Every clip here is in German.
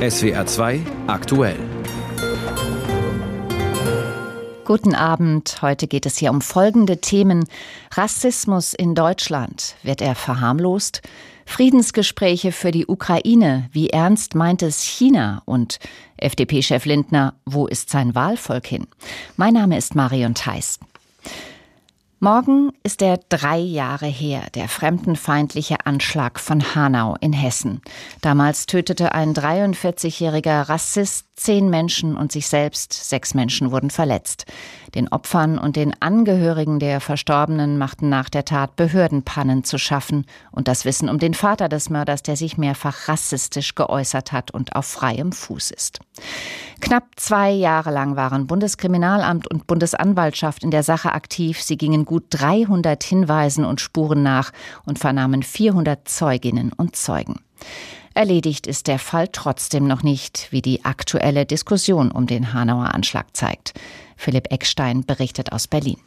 SWR 2 aktuell. Guten Abend. Heute geht es hier um folgende Themen. Rassismus in Deutschland. Wird er verharmlost? Friedensgespräche für die Ukraine. Wie ernst meint es China? Und FDP-Chef Lindner, wo ist sein Wahlvolk hin? Mein Name ist Marion Theis. Morgen ist der drei Jahre her, der fremdenfeindliche Anschlag von Hanau in Hessen. Damals tötete ein 43-jähriger Rassist zehn Menschen und sich selbst, sechs Menschen wurden verletzt. Den Opfern und den Angehörigen der Verstorbenen machten nach der Tat Behördenpannen zu schaffen und das Wissen um den Vater des Mörders, der sich mehrfach rassistisch geäußert hat und auf freiem Fuß ist. Knapp zwei Jahre lang waren Bundeskriminalamt und Bundesanwaltschaft in der Sache aktiv. Sie gingen gut 300 Hinweisen und Spuren nach und vernahmen 400 Zeuginnen und Zeugen. Erledigt ist der Fall trotzdem noch nicht, wie die aktuelle Diskussion um den Hanauer Anschlag zeigt. Philipp Eckstein berichtet aus Berlin.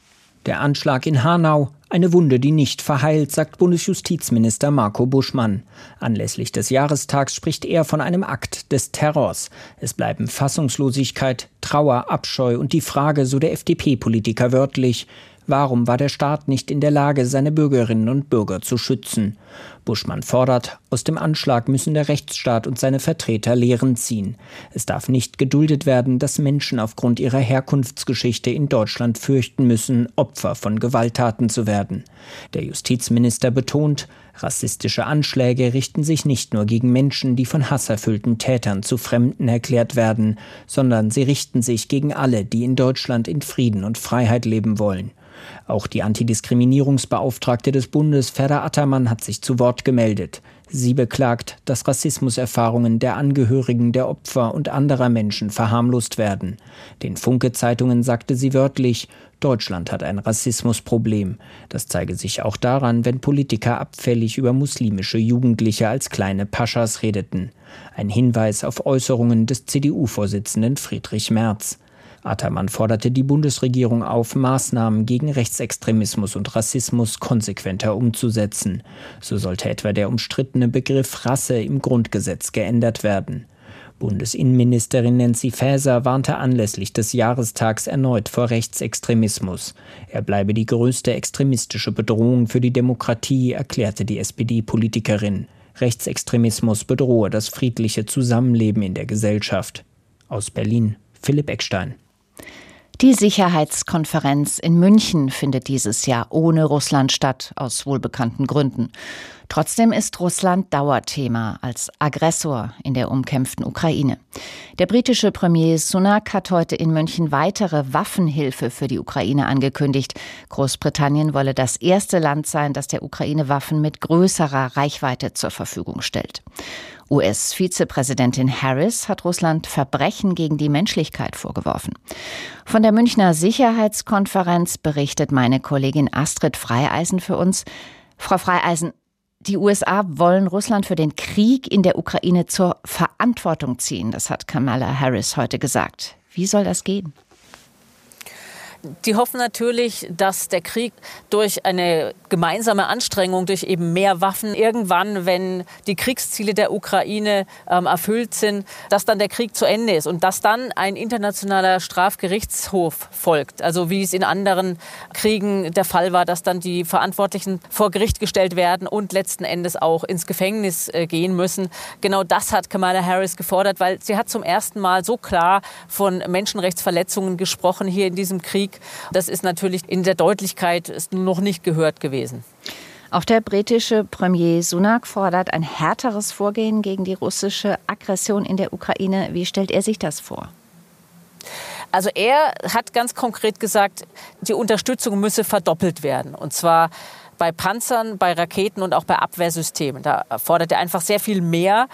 Der Anschlag in Hanau, eine Wunde, die nicht verheilt, sagt Bundesjustizminister Marco Buschmann. Anlässlich des Jahrestags spricht er von einem Akt des Terrors. Es bleiben Fassungslosigkeit, Trauer, Abscheu und die Frage, so der FDP-Politiker wörtlich, Warum war der Staat nicht in der Lage, seine Bürgerinnen und Bürger zu schützen? Buschmann fordert, aus dem Anschlag müssen der Rechtsstaat und seine Vertreter Lehren ziehen. Es darf nicht geduldet werden, dass Menschen aufgrund ihrer Herkunftsgeschichte in Deutschland fürchten müssen, Opfer von Gewalttaten zu werden. Der Justizminister betont, rassistische Anschläge richten sich nicht nur gegen Menschen, die von hasserfüllten Tätern zu Fremden erklärt werden, sondern sie richten sich gegen alle, die in Deutschland in Frieden und Freiheit leben wollen. Auch die Antidiskriminierungsbeauftragte des Bundes, Ferda Attermann, hat sich zu Wort gemeldet. Sie beklagt, dass Rassismuserfahrungen der Angehörigen der Opfer und anderer Menschen verharmlost werden. Den Funke-Zeitungen sagte sie wörtlich, Deutschland hat ein Rassismusproblem. Das zeige sich auch daran, wenn Politiker abfällig über muslimische Jugendliche als kleine Paschas redeten. Ein Hinweis auf Äußerungen des CDU-Vorsitzenden Friedrich Merz. Attermann forderte die Bundesregierung auf, Maßnahmen gegen Rechtsextremismus und Rassismus konsequenter umzusetzen. So sollte etwa der umstrittene Begriff Rasse im Grundgesetz geändert werden. Bundesinnenministerin Nancy Faeser warnte anlässlich des Jahrestags erneut vor Rechtsextremismus. Er bleibe die größte extremistische Bedrohung für die Demokratie, erklärte die SPD-Politikerin. Rechtsextremismus bedrohe das friedliche Zusammenleben in der Gesellschaft. Aus Berlin Philipp Eckstein. Die Sicherheitskonferenz in München findet dieses Jahr ohne Russland statt, aus wohlbekannten Gründen. Trotzdem ist Russland Dauerthema als Aggressor in der umkämpften Ukraine. Der britische Premier Sunak hat heute in München weitere Waffenhilfe für die Ukraine angekündigt. Großbritannien wolle das erste Land sein, das der Ukraine Waffen mit größerer Reichweite zur Verfügung stellt. US-Vizepräsidentin Harris hat Russland Verbrechen gegen die Menschlichkeit vorgeworfen. Von der Münchner Sicherheitskonferenz berichtet meine Kollegin Astrid Freieisen für uns. Frau Freieisen, die USA wollen Russland für den Krieg in der Ukraine zur Verantwortung ziehen. Das hat Kamala Harris heute gesagt. Wie soll das gehen? Die hoffen natürlich, dass der Krieg durch eine gemeinsame Anstrengung, durch eben mehr Waffen, irgendwann, wenn die Kriegsziele der Ukraine ähm, erfüllt sind, dass dann der Krieg zu Ende ist und dass dann ein internationaler Strafgerichtshof folgt. Also wie es in anderen Kriegen der Fall war, dass dann die Verantwortlichen vor Gericht gestellt werden und letzten Endes auch ins Gefängnis äh, gehen müssen. Genau das hat Kamala Harris gefordert, weil sie hat zum ersten Mal so klar von Menschenrechtsverletzungen gesprochen hier in diesem Krieg Krieg. Das ist natürlich in der Deutlichkeit noch nicht gehört gewesen. Auch der britische Premier Sunak fordert ein härteres Vorgehen gegen die russische Aggression in der Ukraine. Wie stellt er sich das vor? Also er hat ganz konkret gesagt, die Unterstützung müsse verdoppelt werden. Und zwar bei Panzern, bei Raketen und auch bei Abwehrsystemen. Da fordert er einfach sehr viel mehr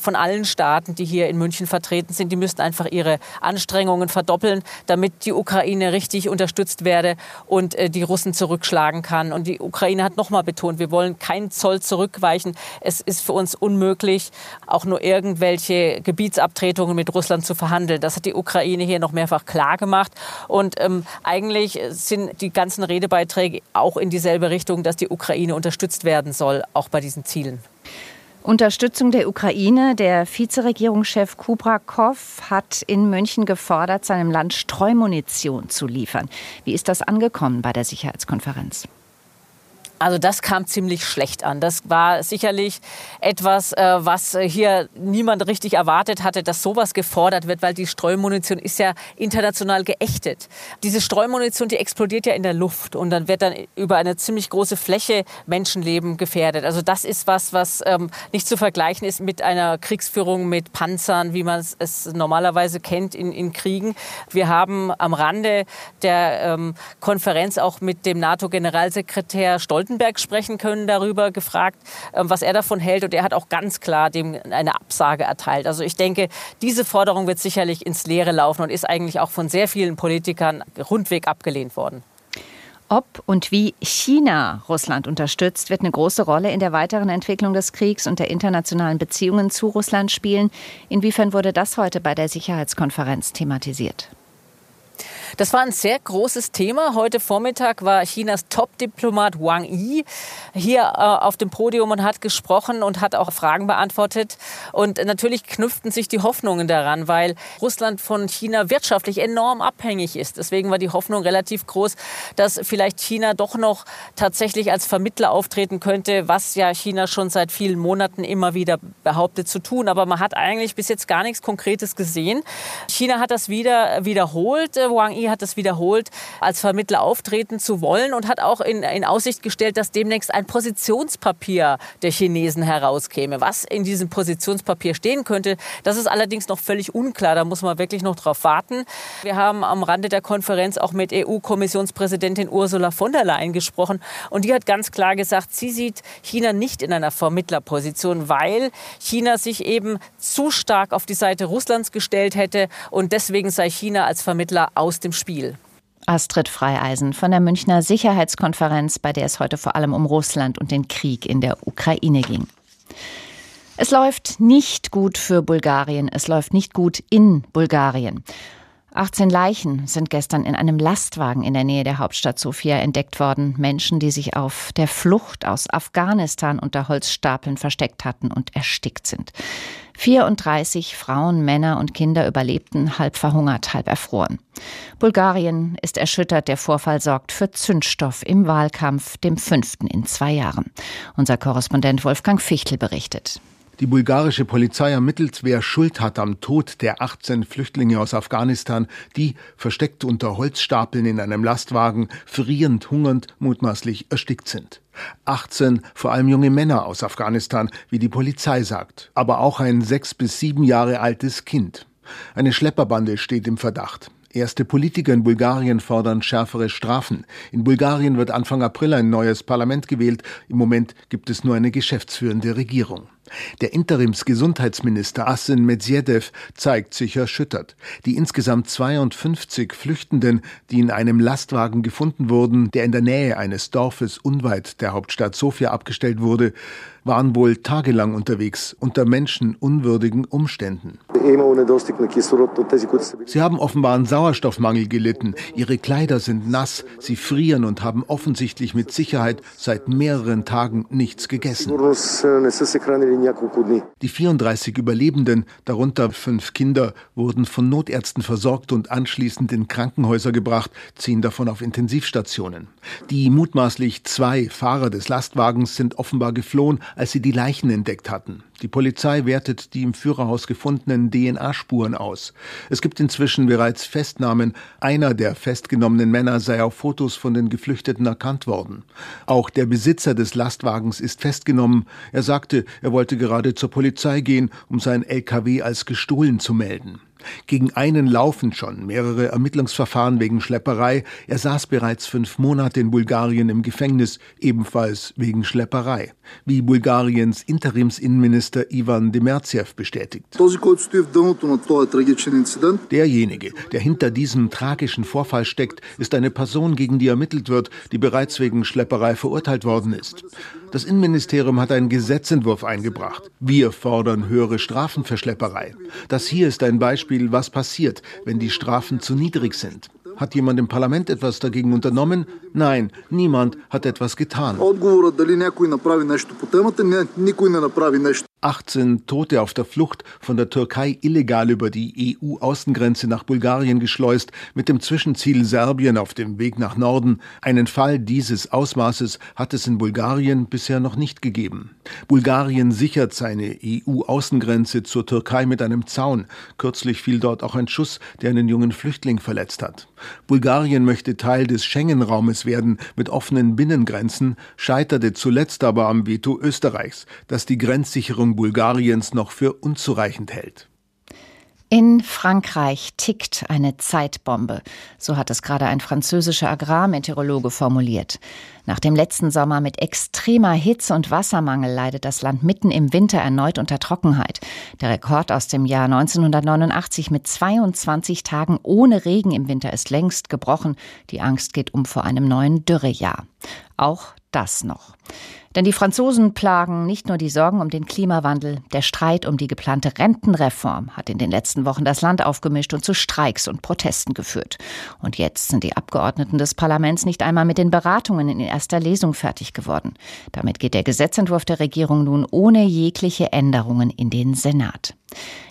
von allen Staaten, die hier in München vertreten sind. Die müssten einfach ihre Anstrengungen verdoppeln, damit die Ukraine richtig unterstützt werde und äh, die Russen zurückschlagen kann. Und die Ukraine hat nochmal betont, wir wollen keinen Zoll zurückweichen. Es ist für uns unmöglich, auch nur irgendwelche Gebietsabtretungen mit Russland zu verhandeln. Das hat die Ukraine hier noch mehrfach klar gemacht. Und ähm, eigentlich sind die ganzen Redebeiträge auch in dieselbe Richtung, dass die Ukraine unterstützt werden soll, auch bei diesen Zielen. Unterstützung der Ukraine. Der Vizeregierungschef Kubrakov hat in München gefordert, seinem Land Streumunition zu liefern. Wie ist das angekommen bei der Sicherheitskonferenz? Also das kam ziemlich schlecht an. Das war sicherlich etwas, äh, was hier niemand richtig erwartet hatte, dass sowas gefordert wird, weil die Streumunition ist ja international geächtet. Diese Streumunition, die explodiert ja in der Luft und dann wird dann über eine ziemlich große Fläche Menschenleben gefährdet. Also das ist was, was ähm, nicht zu vergleichen ist mit einer Kriegsführung mit Panzern, wie man es normalerweise kennt in, in Kriegen. Wir haben am Rande der ähm, Konferenz auch mit dem NATO-Generalsekretär Stoltenberg Stoltenberg sprechen können, darüber gefragt, ähm, was er davon hält. Und er hat auch ganz klar dem eine Absage erteilt. Also ich denke, diese Forderung wird sicherlich ins Leere laufen und ist eigentlich auch von sehr vielen Politikern rundweg abgelehnt worden. Ob und wie China Russland unterstützt, wird eine große Rolle in der weiteren Entwicklung des Kriegs und der internationalen Beziehungen zu Russland spielen. Inwiefern wurde das heute bei der Sicherheitskonferenz thematisiert? Das war ein sehr großes Thema. Heute Vormittag war Chinas Top-Diplomat Wang Yi hier äh, auf dem Podium und hat gesprochen und hat auch Fragen beantwortet. Und natürlich knüpften sich die Hoffnungen daran, weil Russland von China wirtschaftlich enorm abhängig ist. Deswegen war die Hoffnung relativ groß, dass vielleicht China doch noch tatsächlich als Vermittler auftreten könnte, was ja China schon seit vielen Monaten immer wieder behauptet zu tun. Aber man hat eigentlich bis jetzt gar nichts Konkretes gesehen. China hat das wieder wiederholt. Wang Yi hat es wiederholt, als Vermittler auftreten zu wollen und hat auch in, in Aussicht gestellt, dass demnächst ein Positionspapier der Chinesen herauskäme. Was in diesem Positionspapier stehen könnte, das ist allerdings noch völlig unklar. Da muss man wirklich noch drauf warten. Wir haben am Rande der Konferenz auch mit EU-Kommissionspräsidentin Ursula von der Leyen gesprochen und die hat ganz klar gesagt, sie sieht China nicht in einer Vermittlerposition, weil China sich eben zu stark auf die Seite Russlands gestellt hätte und deswegen sei China als Vermittler aus dem Spiel. Astrid Freieisen von der Münchner Sicherheitskonferenz, bei der es heute vor allem um Russland und den Krieg in der Ukraine ging. Es läuft nicht gut für Bulgarien, es läuft nicht gut in Bulgarien. 18 Leichen sind gestern in einem Lastwagen in der Nähe der Hauptstadt Sofia entdeckt worden. Menschen, die sich auf der Flucht aus Afghanistan unter Holzstapeln versteckt hatten und erstickt sind. 34 Frauen, Männer und Kinder überlebten, halb verhungert, halb erfroren. Bulgarien ist erschüttert. Der Vorfall sorgt für Zündstoff im Wahlkampf, dem fünften in zwei Jahren. Unser Korrespondent Wolfgang Fichtel berichtet. Die bulgarische Polizei ermittelt, wer Schuld hat am Tod der 18 Flüchtlinge aus Afghanistan, die, versteckt unter Holzstapeln in einem Lastwagen, frierend, hungernd, mutmaßlich erstickt sind. 18 vor allem junge Männer aus Afghanistan, wie die Polizei sagt, aber auch ein sechs bis sieben Jahre altes Kind. Eine Schlepperbande steht im Verdacht. Erste Politiker in Bulgarien fordern schärfere Strafen. In Bulgarien wird Anfang April ein neues Parlament gewählt. Im Moment gibt es nur eine geschäftsführende Regierung. Der Interimsgesundheitsminister Asin Medvedev zeigt sich erschüttert. Die insgesamt 52 Flüchtenden, die in einem Lastwagen gefunden wurden, der in der Nähe eines Dorfes unweit der Hauptstadt Sofia abgestellt wurde, waren wohl tagelang unterwegs unter menschenunwürdigen Umständen. Sie haben offenbar einen Sauerstoffmangel gelitten. Ihre Kleider sind nass, sie frieren und haben offensichtlich mit Sicherheit seit mehreren Tagen nichts gegessen. Die 34 Überlebenden, darunter fünf Kinder, wurden von Notärzten versorgt und anschließend in Krankenhäuser gebracht, ziehen davon auf Intensivstationen. Die mutmaßlich zwei Fahrer des Lastwagens sind offenbar geflohen, als sie die Leichen entdeckt hatten. Die Polizei wertet die im Führerhaus gefundenen DNA-Spuren aus. Es gibt inzwischen bereits Festnahmen. Einer der festgenommenen Männer sei auf Fotos von den Geflüchteten erkannt worden. Auch der Besitzer des Lastwagens ist festgenommen. Er sagte, er wollte gerade zur Polizei gehen, um sein LKW als gestohlen zu melden. Gegen einen laufen schon mehrere Ermittlungsverfahren wegen Schlepperei. Er saß bereits fünf Monate in Bulgarien im Gefängnis, ebenfalls wegen Schlepperei, wie Bulgariens Interimsinnenminister Ivan Demertsev bestätigt. Derjenige, der hinter diesem tragischen Vorfall steckt, ist eine Person, gegen die ermittelt wird, die bereits wegen Schlepperei verurteilt worden ist. Das Innenministerium hat einen Gesetzentwurf eingebracht. Wir fordern höhere Strafen für Schlepperei. Das hier ist ein Beispiel, was passiert, wenn die Strafen zu niedrig sind. Hat jemand im Parlament etwas dagegen unternommen? Nein, niemand hat etwas getan. 18 Tote auf der Flucht von der Türkei illegal über die EU-Außengrenze nach Bulgarien geschleust, mit dem Zwischenziel Serbien auf dem Weg nach Norden. Einen Fall dieses Ausmaßes hat es in Bulgarien bisher noch nicht gegeben. Bulgarien sichert seine EU-Außengrenze zur Türkei mit einem Zaun. Kürzlich fiel dort auch ein Schuss, der einen jungen Flüchtling verletzt hat. Bulgarien möchte Teil des Schengen-Raumes werden mit offenen Binnengrenzen, scheiterte zuletzt aber am Veto Österreichs, das die Grenzsicherung Regierung Bulgariens noch für unzureichend hält. In Frankreich tickt eine Zeitbombe. So hat es gerade ein französischer Agrarmeteorologe formuliert. Nach dem letzten Sommer mit extremer Hitze und Wassermangel leidet das Land mitten im Winter erneut unter Trockenheit. Der Rekord aus dem Jahr 1989 mit 22 Tagen ohne Regen im Winter ist längst gebrochen. Die Angst geht um vor einem neuen Dürrejahr. Auch das noch. Denn die Franzosen plagen nicht nur die Sorgen um den Klimawandel, der Streit um die geplante Rentenreform hat in den letzten Wochen das Land aufgemischt und zu Streiks und Protesten geführt. Und jetzt sind die Abgeordneten des Parlaments nicht einmal mit den Beratungen in erster Lesung fertig geworden. Damit geht der Gesetzentwurf der Regierung nun ohne jegliche Änderungen in den Senat.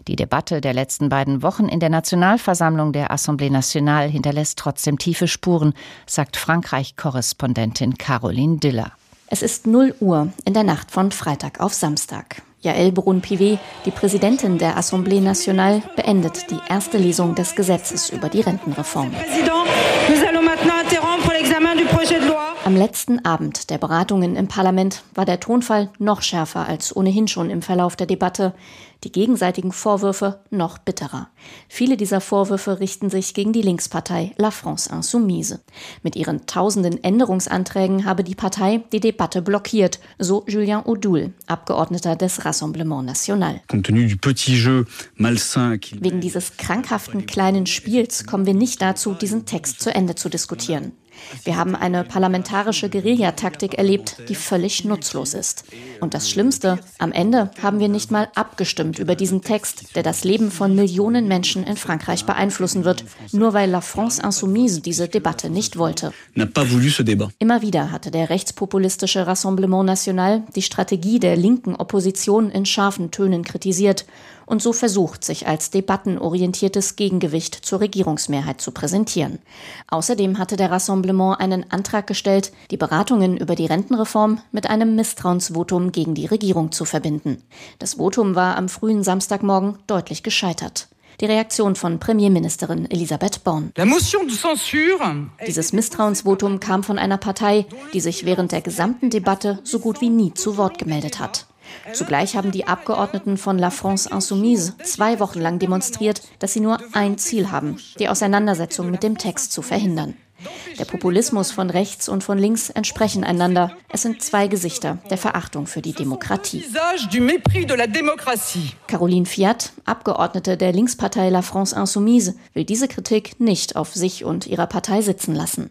Die Debatte der letzten beiden Wochen in der Nationalversammlung der Assemblée Nationale hinterlässt trotzdem tiefe Spuren, sagt Frankreich-Korrespondentin Caroline Diller. Es ist 0 Uhr in der Nacht von Freitag auf Samstag. Yael Brun-Pivet, die Präsidentin der Assemblée Nationale, beendet die erste Lesung des Gesetzes über die Rentenreform. Am letzten Abend der Beratungen im Parlament war der Tonfall noch schärfer als ohnehin schon im Verlauf der Debatte die gegenseitigen Vorwürfe noch bitterer. Viele dieser Vorwürfe richten sich gegen die Linkspartei La France Insoumise. Mit ihren tausenden Änderungsanträgen habe die Partei die Debatte blockiert, so Julien Audoul, Abgeordneter des Rassemblement National. Wegen dieses krankhaften kleinen Spiels kommen wir nicht dazu, diesen Text zu Ende zu diskutieren. Wir haben eine parlamentarische Guerillataktik erlebt, die völlig nutzlos ist. Und das Schlimmste, am Ende haben wir nicht mal abgestimmt über diesen Text, der das Leben von Millionen Menschen in Frankreich beeinflussen wird, nur weil La France Insoumise diese Debatte nicht wollte. Immer wieder hatte der rechtspopulistische Rassemblement National die Strategie der linken Opposition in scharfen Tönen kritisiert und so versucht, sich als debattenorientiertes Gegengewicht zur Regierungsmehrheit zu präsentieren. Außerdem hatte der Rassemblement einen Antrag gestellt, die Beratungen über die Rentenreform mit einem Misstrauensvotum gegen die Regierung zu verbinden. Das Votum war am frühen Samstagmorgen deutlich gescheitert. Die Reaktion von Premierministerin Elisabeth Born. Dieses Misstrauensvotum kam von einer Partei, die sich während der gesamten Debatte so gut wie nie zu Wort gemeldet hat. Zugleich haben die Abgeordneten von La France Insoumise zwei Wochen lang demonstriert, dass sie nur ein Ziel haben, die Auseinandersetzung mit dem Text zu verhindern. Der Populismus von rechts und von links entsprechen einander. Es sind zwei Gesichter der Verachtung für die Demokratie. Caroline Fiat, Abgeordnete der Linkspartei La France Insoumise, will diese Kritik nicht auf sich und ihrer Partei sitzen lassen.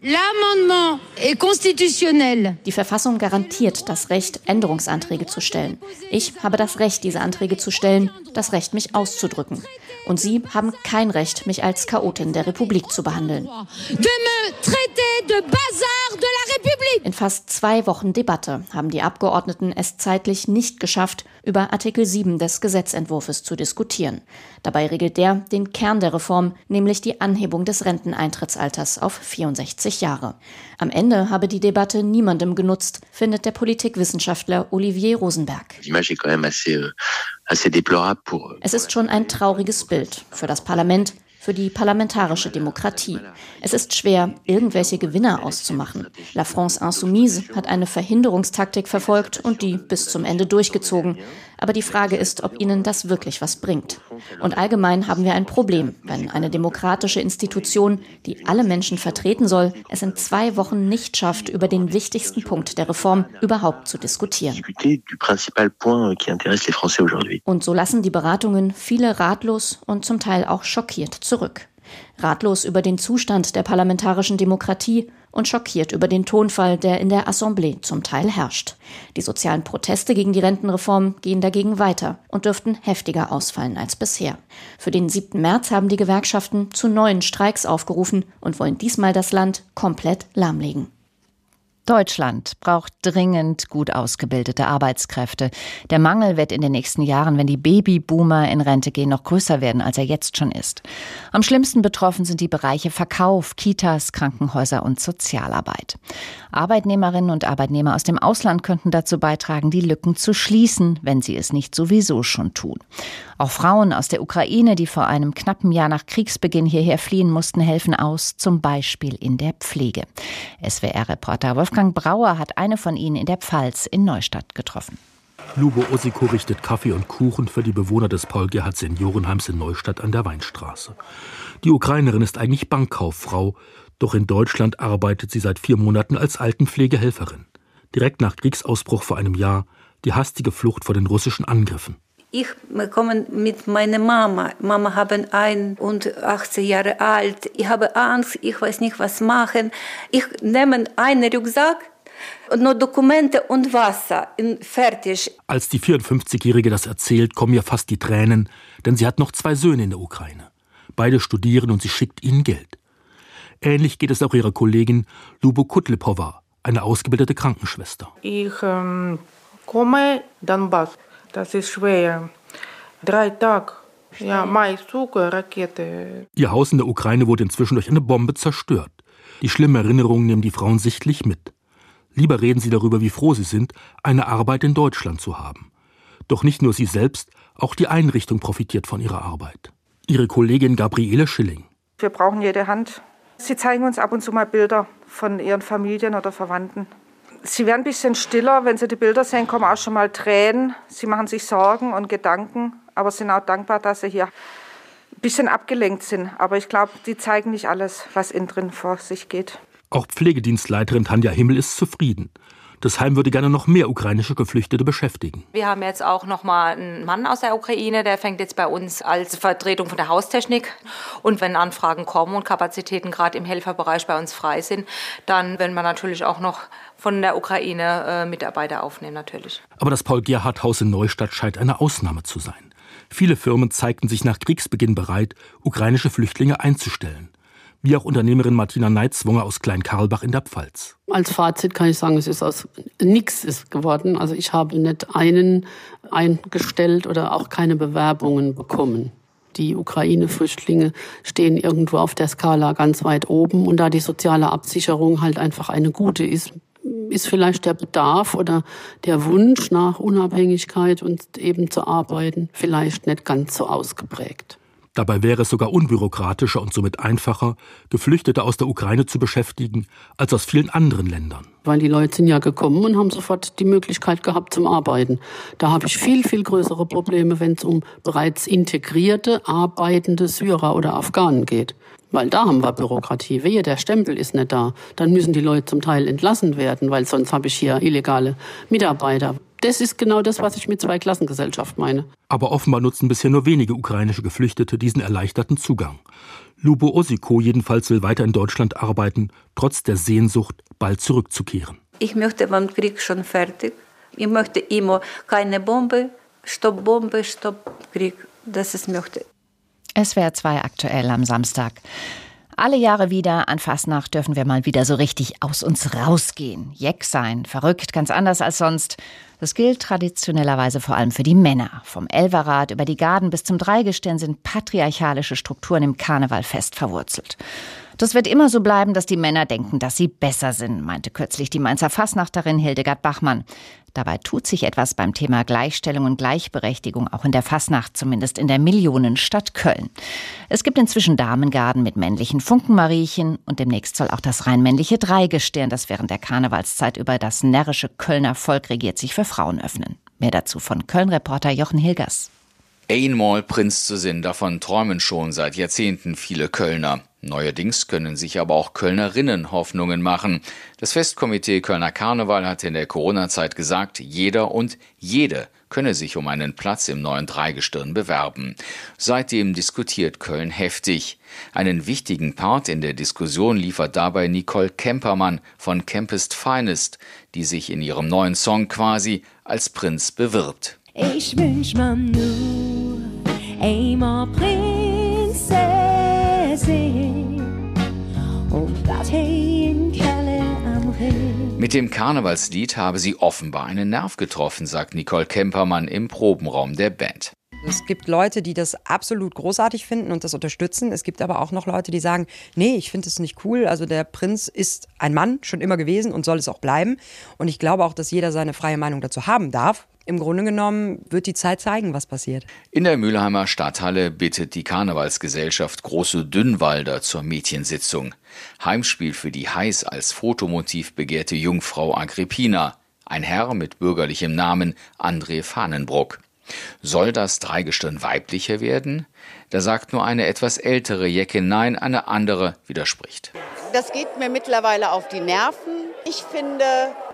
Die Verfassung garantiert das Recht, Änderungsanträge zu stellen. Ich habe das Recht, diese Anträge zu stellen, das Recht, mich auszudrücken. Und Sie haben kein Recht, mich als Chaotin der Republik zu behandeln. In fast zwei Wochen Debatte haben die Abgeordneten es zeitlich nicht geschafft, über Artikel 7 des Gesetzentwurfs zu diskutieren. Dabei regelt der den Kern der Reform, nämlich die Anhebung des Renteneintrittsalters auf 64 Jahre. Am Ende habe die Debatte niemandem genutzt, findet der Politikwissenschaftler Olivier Rosenberg. Euh, es ist schon ein trauriges Bild für das Parlament, für die parlamentarische Demokratie. Es ist schwer, irgendwelche Gewinner auszumachen. La France Insoumise hat eine Verhinderungstaktik verfolgt und die bis zum Ende durchgezogen. Aber die Frage ist, ob ihnen das wirklich was bringt. Und allgemein haben wir ein Problem, wenn eine demokratische Institution, die alle Menschen vertreten soll, es in zwei Wochen nicht schafft, über den wichtigsten Punkt der Reform überhaupt zu diskutieren. Und so lassen die Beratungen viele ratlos und zum Teil auch schockiert zurück. Ratlos über den Zustand der parlamentarischen Demokratie und schockiert über den Tonfall, der in der Assemblée zum Teil herrscht. Die sozialen Proteste gegen die Rentenreform gehen dagegen weiter und dürften heftiger ausfallen als bisher. Für den 7. März haben die Gewerkschaften zu neuen Streiks aufgerufen und wollen diesmal das Land komplett lahmlegen. Deutschland braucht dringend gut ausgebildete Arbeitskräfte. Der Mangel wird in den nächsten Jahren, wenn die Babyboomer in Rente gehen, noch größer werden, als er jetzt schon ist. Am schlimmsten betroffen sind die Bereiche Verkauf, Kitas, Krankenhäuser und Sozialarbeit. Arbeitnehmerinnen und Arbeitnehmer aus dem Ausland könnten dazu beitragen, die Lücken zu schließen, wenn sie es nicht sowieso schon tun. Auch Frauen aus der Ukraine, die vor einem knappen Jahr nach Kriegsbeginn hierher fliehen mussten, helfen aus, zum Beispiel in der Pflege. SWR-Reporter Wolfgang Brauer hat eine von ihnen in der Pfalz in Neustadt getroffen. Lubo Osiko richtet Kaffee und Kuchen für die Bewohner des Paul-Gerhardt Seniorenheims in Neustadt an der Weinstraße. Die Ukrainerin ist eigentlich Bankkauffrau, doch in Deutschland arbeitet sie seit vier Monaten als Altenpflegehelferin. Direkt nach Kriegsausbruch vor einem Jahr die hastige Flucht vor den russischen Angriffen. Ich komme mit meiner Mama. Mama haben ein und 18 Jahre alt. Ich habe Angst, ich weiß nicht, was machen. Ich nehme einen Rucksack und nur Dokumente und Wasser. Fertig. Als die 54-Jährige das erzählt, kommen ihr fast die Tränen, denn sie hat noch zwei Söhne in der Ukraine. Beide studieren und sie schickt ihnen Geld. Ähnlich geht es auch ihrer Kollegin Lubo Kutlepova, eine ausgebildete Krankenschwester. Ich ähm, komme Donbass. Das ist schwer. Drei Tage. Ja, Mai, Zucker, Rakete. Ihr Haus in der Ukraine wurde inzwischen durch eine Bombe zerstört. Die schlimmen Erinnerungen nehmen die Frauen sichtlich mit. Lieber reden sie darüber, wie froh sie sind, eine Arbeit in Deutschland zu haben. Doch nicht nur sie selbst, auch die Einrichtung profitiert von ihrer Arbeit. Ihre Kollegin Gabriele Schilling. Wir brauchen jede Hand. Sie zeigen uns ab und zu mal Bilder von ihren Familien oder Verwandten. Sie werden ein bisschen stiller, wenn Sie die Bilder sehen, kommen auch schon mal Tränen. Sie machen sich Sorgen und Gedanken, aber sind auch dankbar, dass Sie hier ein bisschen abgelenkt sind. Aber ich glaube, die zeigen nicht alles, was innen drin vor sich geht. Auch Pflegedienstleiterin Tanja Himmel ist zufrieden. Das Heim würde gerne noch mehr ukrainische Geflüchtete beschäftigen. Wir haben jetzt auch noch mal einen Mann aus der Ukraine, der fängt jetzt bei uns als Vertretung von der Haustechnik. Und wenn Anfragen kommen und Kapazitäten gerade im Helferbereich bei uns frei sind, dann werden wir natürlich auch noch von der Ukraine äh, Mitarbeiter aufnehmen natürlich. Aber das Paul-Gerhardt-Haus in Neustadt scheint eine Ausnahme zu sein. Viele Firmen zeigten sich nach Kriegsbeginn bereit, ukrainische Flüchtlinge einzustellen wie auch Unternehmerin Martina Neitzwonger aus Kleinkarlbach in der Pfalz. Als Fazit kann ich sagen, es ist aus nichts geworden. Also ich habe nicht einen eingestellt oder auch keine Bewerbungen bekommen. Die Ukraine-Flüchtlinge stehen irgendwo auf der Skala ganz weit oben und da die soziale Absicherung halt einfach eine gute ist, ist vielleicht der Bedarf oder der Wunsch nach Unabhängigkeit und eben zu arbeiten vielleicht nicht ganz so ausgeprägt. Dabei wäre es sogar unbürokratischer und somit einfacher, Geflüchtete aus der Ukraine zu beschäftigen, als aus vielen anderen Ländern. Weil die Leute sind ja gekommen und haben sofort die Möglichkeit gehabt zum Arbeiten. Da habe ich viel, viel größere Probleme, wenn es um bereits integrierte, arbeitende Syrer oder Afghanen geht. Weil da haben wir Bürokratie. Wehe, der Stempel ist nicht da. Dann müssen die Leute zum Teil entlassen werden, weil sonst habe ich hier illegale Mitarbeiter das ist genau das, was ich mit Zweiklassengesellschaft meine. Aber offenbar nutzen bisher nur wenige ukrainische Geflüchtete diesen erleichterten Zugang. Lubo Osiko jedenfalls will weiter in Deutschland arbeiten, trotz der Sehnsucht, bald zurückzukehren. Ich möchte beim Krieg schon fertig. Ich möchte immer keine Bombe, Stopp Bombe, Stopp Krieg. Das ist möchte. Es wäre zwei aktuell am Samstag. Alle Jahre wieder an Fasnacht dürfen wir mal wieder so richtig aus uns rausgehen. Jeck sein, verrückt, ganz anders als sonst. Das gilt traditionellerweise vor allem für die Männer. Vom Elverrad über die Garden bis zum Dreigestirn sind patriarchalische Strukturen im Karneval fest verwurzelt. Das wird immer so bleiben, dass die Männer denken, dass sie besser sind, meinte kürzlich die Mainzer Fassnachterin Hildegard Bachmann. Dabei tut sich etwas beim Thema Gleichstellung und Gleichberechtigung auch in der Fasnacht, zumindest in der Millionenstadt Köln. Es gibt inzwischen Damengarden mit männlichen Funkenmariechen und demnächst soll auch das rein männliche Dreigestirn, das während der Karnevalszeit über das närrische Kölner Volk regiert, sich für Frauen öffnen. Mehr dazu von Köln-Reporter Jochen Hilgers. Einmal Prinz zu sehen, davon träumen schon seit Jahrzehnten viele Kölner. Neuerdings können sich aber auch Kölnerinnen Hoffnungen machen. Das Festkomitee Kölner Karneval hat in der Corona-Zeit gesagt, jeder und jede könne sich um einen Platz im neuen Dreigestirn bewerben. Seitdem diskutiert Köln heftig. Einen wichtigen Part in der Diskussion liefert dabei Nicole Kempermann von Campest Finest, die sich in ihrem neuen Song quasi als Prinz bewirbt. Ich wünsch mir nur einmal Prinzessin und dat in am. Mit dem Karnevalslied habe sie offenbar einen Nerv getroffen, sagt Nicole Kempermann im Probenraum der Band. Es gibt Leute, die das absolut großartig finden und das unterstützen. Es gibt aber auch noch Leute, die sagen, nee, ich finde es nicht cool. Also der Prinz ist ein Mann, schon immer gewesen und soll es auch bleiben. Und ich glaube auch, dass jeder seine freie Meinung dazu haben darf. Im Grunde genommen wird die Zeit zeigen, was passiert. In der Mülheimer Stadthalle bittet die Karnevalsgesellschaft Große Dünnwalder zur Mädchensitzung. Heimspiel für die heiß als Fotomotiv begehrte Jungfrau Agrippina. Ein Herr mit bürgerlichem Namen André Fahnenbruck. Soll das Dreigestirn weiblicher werden? Da sagt nur eine etwas ältere Jecke nein, eine andere widerspricht. Das geht mir mittlerweile auf die Nerven. Ich finde,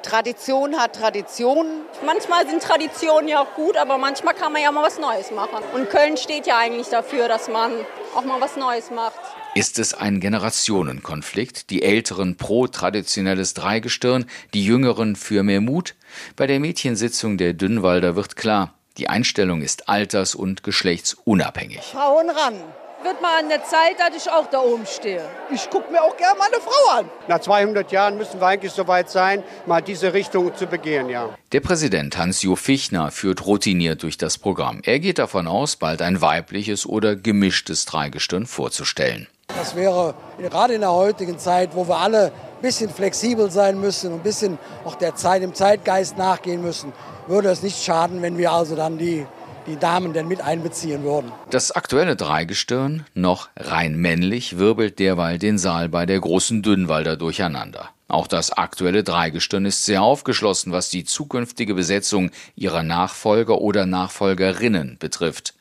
Tradition hat Tradition. Manchmal sind Traditionen ja auch gut, aber manchmal kann man ja mal was Neues machen. Und Köln steht ja eigentlich dafür, dass man auch mal was Neues macht. Ist es ein Generationenkonflikt? Die Älteren pro traditionelles Dreigestirn, die Jüngeren für mehr Mut? Bei der Mädchensitzung der Dünnwalder wird klar, die Einstellung ist alters- und geschlechtsunabhängig. Frauen ran. Wird mal an der Zeit, dass ich auch da oben stehe. Ich gucke mir auch gerne mal eine Frau an. Nach 200 Jahren müssen wir eigentlich so weit sein, mal diese Richtung zu begehen, ja. Der Präsident Hans-Jo Fichtner führt routiniert durch das Programm. Er geht davon aus, bald ein weibliches oder gemischtes Dreigestirn vorzustellen. Das wäre gerade in der heutigen Zeit, wo wir alle ein bisschen flexibel sein müssen und ein bisschen auch der Zeit im Zeitgeist nachgehen müssen, würde es nicht schaden, wenn wir also dann die, die Damen denn mit einbeziehen würden. Das aktuelle Dreigestirn, noch rein männlich, wirbelt derweil den Saal bei der großen Dünnwalder durcheinander. Auch das aktuelle Dreigestirn ist sehr aufgeschlossen, was die zukünftige Besetzung ihrer Nachfolger oder Nachfolgerinnen betrifft.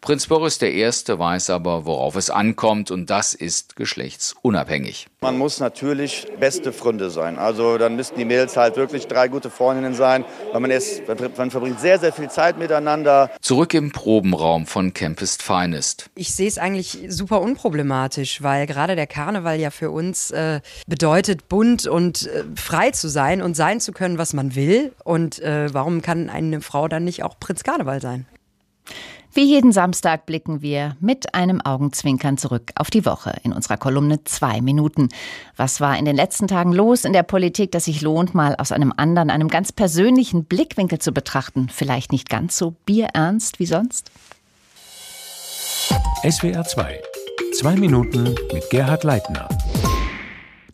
Prinz Boris I. weiß aber, worauf es ankommt, und das ist geschlechtsunabhängig. Man muss natürlich beste Freunde sein. Also dann müssten die Mädels halt wirklich drei gute Freundinnen sein, weil man, ist, man verbringt sehr, sehr viel Zeit miteinander. Zurück im Probenraum von Campest Finest. Ich sehe es eigentlich super unproblematisch, weil gerade der Karneval ja für uns äh, bedeutet, bunt und äh, frei zu sein und sein zu können, was man will. Und äh, warum kann eine Frau dann nicht auch Prinz Karneval sein? Wie jeden Samstag blicken wir mit einem Augenzwinkern zurück auf die Woche in unserer Kolumne Zwei Minuten. Was war in den letzten Tagen los in der Politik, das sich lohnt, mal aus einem anderen, einem ganz persönlichen Blickwinkel zu betrachten? Vielleicht nicht ganz so bierernst wie sonst? SWR 2. Zwei Minuten mit Gerhard Leitner.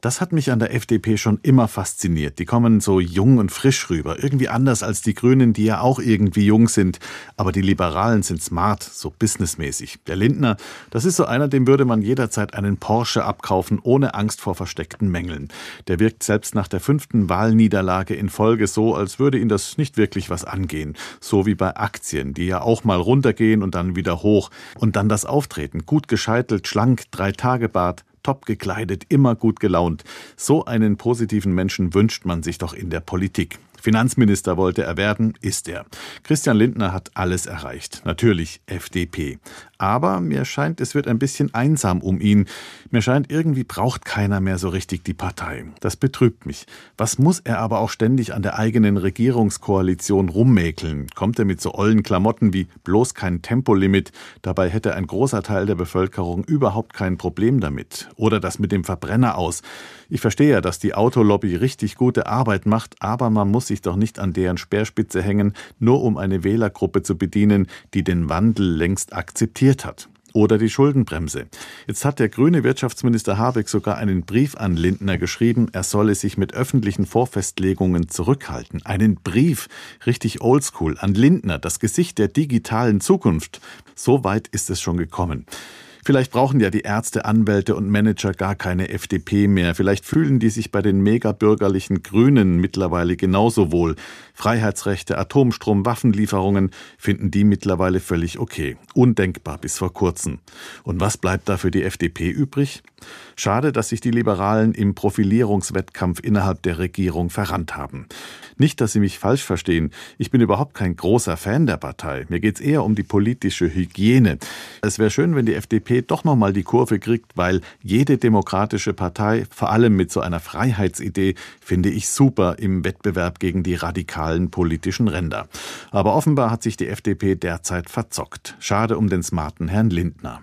Das hat mich an der FDP schon immer fasziniert. Die kommen so jung und frisch rüber. Irgendwie anders als die Grünen, die ja auch irgendwie jung sind. Aber die Liberalen sind smart, so businessmäßig. Der Lindner, das ist so einer, dem würde man jederzeit einen Porsche abkaufen, ohne Angst vor versteckten Mängeln. Der wirkt selbst nach der fünften Wahlniederlage in Folge so, als würde ihn das nicht wirklich was angehen. So wie bei Aktien, die ja auch mal runtergehen und dann wieder hoch. Und dann das Auftreten. Gut gescheitelt, schlank, drei Tage Bart, top gekleidet, immer gut gelaunt. So einen positiven Menschen wünscht man sich doch in der Politik. Finanzminister wollte er werden, ist er. Christian Lindner hat alles erreicht. Natürlich FDP. Aber mir scheint, es wird ein bisschen einsam um ihn. Mir scheint, irgendwie braucht keiner mehr so richtig die Partei. Das betrübt mich. Was muss er aber auch ständig an der eigenen Regierungskoalition rummäkeln? Kommt er mit so ollen Klamotten wie bloß kein Tempolimit? Dabei hätte ein großer Teil der Bevölkerung überhaupt kein Problem damit. Oder das mit dem Verbrenner aus. Ich verstehe ja, dass die Autolobby richtig gute Arbeit macht, aber man muss sich doch nicht an deren Speerspitze hängen, nur um eine Wählergruppe zu bedienen, die den Wandel längst akzeptiert hat. Oder die Schuldenbremse. Jetzt hat der grüne Wirtschaftsminister Habeck sogar einen Brief an Lindner geschrieben, er solle sich mit öffentlichen Vorfestlegungen zurückhalten. Einen Brief, richtig oldschool, an Lindner, das Gesicht der digitalen Zukunft. So weit ist es schon gekommen. Vielleicht brauchen ja die Ärzte, Anwälte und Manager gar keine FDP mehr. Vielleicht fühlen die sich bei den megabürgerlichen Grünen mittlerweile genauso wohl. Freiheitsrechte, Atomstrom, Waffenlieferungen finden die mittlerweile völlig okay. Undenkbar bis vor kurzem. Und was bleibt da für die FDP übrig? Schade, dass sich die Liberalen im Profilierungswettkampf innerhalb der Regierung verrannt haben. Nicht, dass Sie mich falsch verstehen. Ich bin überhaupt kein großer Fan der Partei. Mir geht es eher um die politische Hygiene. Es wäre schön, wenn die FDP doch noch mal die Kurve kriegt, weil jede demokratische Partei, vor allem mit so einer Freiheitsidee, finde ich super im Wettbewerb gegen die radikalen politischen Ränder. Aber offenbar hat sich die FDP derzeit verzockt. Schade um den smarten Herrn Lindner.